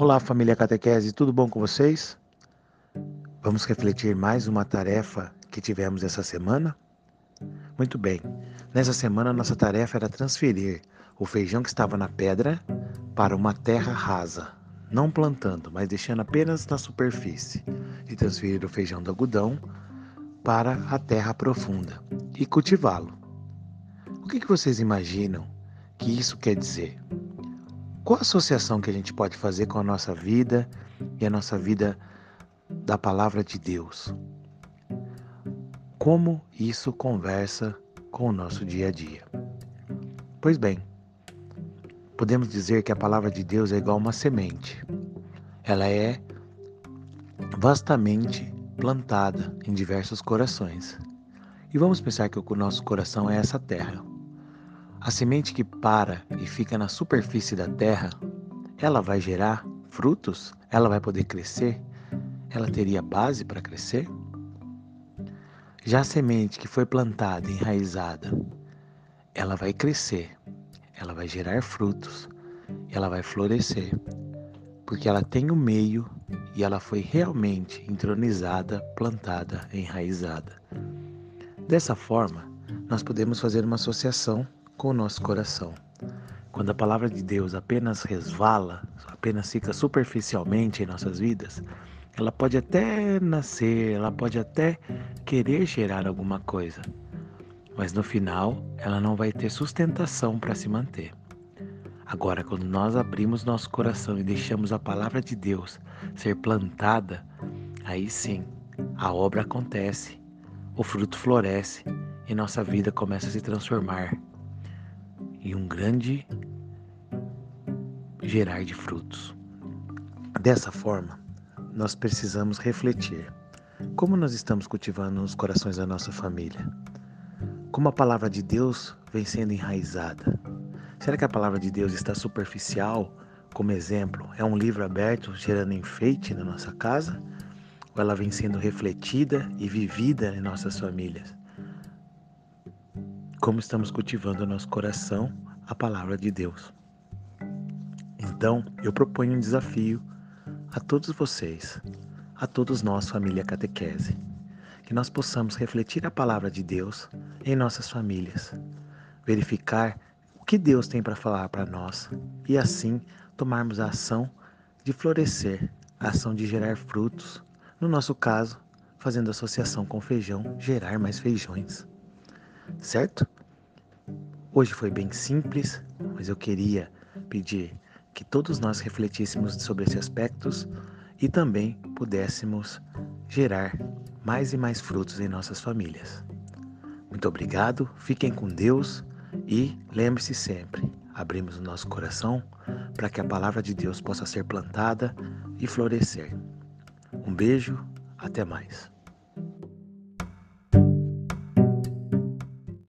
Olá, família Catequese, tudo bom com vocês? Vamos refletir mais uma tarefa que tivemos essa semana? Muito bem, nessa semana nossa tarefa era transferir o feijão que estava na pedra para uma terra rasa, não plantando, mas deixando apenas na superfície, e transferir o feijão do algodão para a terra profunda e cultivá-lo. O que, que vocês imaginam que isso quer dizer? Qual a associação que a gente pode fazer com a nossa vida e a nossa vida da palavra de Deus? Como isso conversa com o nosso dia a dia? Pois bem, podemos dizer que a palavra de Deus é igual uma semente. Ela é vastamente plantada em diversos corações. E vamos pensar que o nosso coração é essa terra. A semente que para e fica na superfície da terra, ela vai gerar frutos? Ela vai poder crescer? Ela teria base para crescer? Já a semente que foi plantada, enraizada, ela vai crescer, ela vai gerar frutos, ela vai florescer, porque ela tem o meio e ela foi realmente entronizada, plantada, enraizada. Dessa forma, nós podemos fazer uma associação com o nosso coração. Quando a palavra de Deus apenas resvala, apenas fica superficialmente em nossas vidas, ela pode até nascer, ela pode até querer gerar alguma coisa, mas no final ela não vai ter sustentação para se manter. Agora, quando nós abrimos nosso coração e deixamos a palavra de Deus ser plantada, aí sim a obra acontece, o fruto floresce e nossa vida começa a se transformar e um grande gerar de frutos. Dessa forma, nós precisamos refletir como nós estamos cultivando nos corações da nossa família. Como a palavra de Deus vem sendo enraizada. Será que a palavra de Deus está superficial? Como exemplo, é um livro aberto gerando enfeite na nossa casa? Ou ela vem sendo refletida e vivida em nossas famílias? Como estamos cultivando no nosso coração a palavra de Deus. Então, eu proponho um desafio a todos vocês, a todos nós, família catequese, que nós possamos refletir a palavra de Deus em nossas famílias, verificar o que Deus tem para falar para nós e assim tomarmos a ação de florescer, a ação de gerar frutos, no nosso caso, fazendo associação com feijão, gerar mais feijões certo? Hoje foi bem simples, mas eu queria pedir que todos nós refletíssemos sobre esses aspectos e também pudéssemos gerar mais e mais frutos em nossas famílias. Muito obrigado, fiquem com Deus e lembre-se sempre: abrimos o nosso coração para que a palavra de Deus possa ser plantada e florescer. Um beijo, até mais.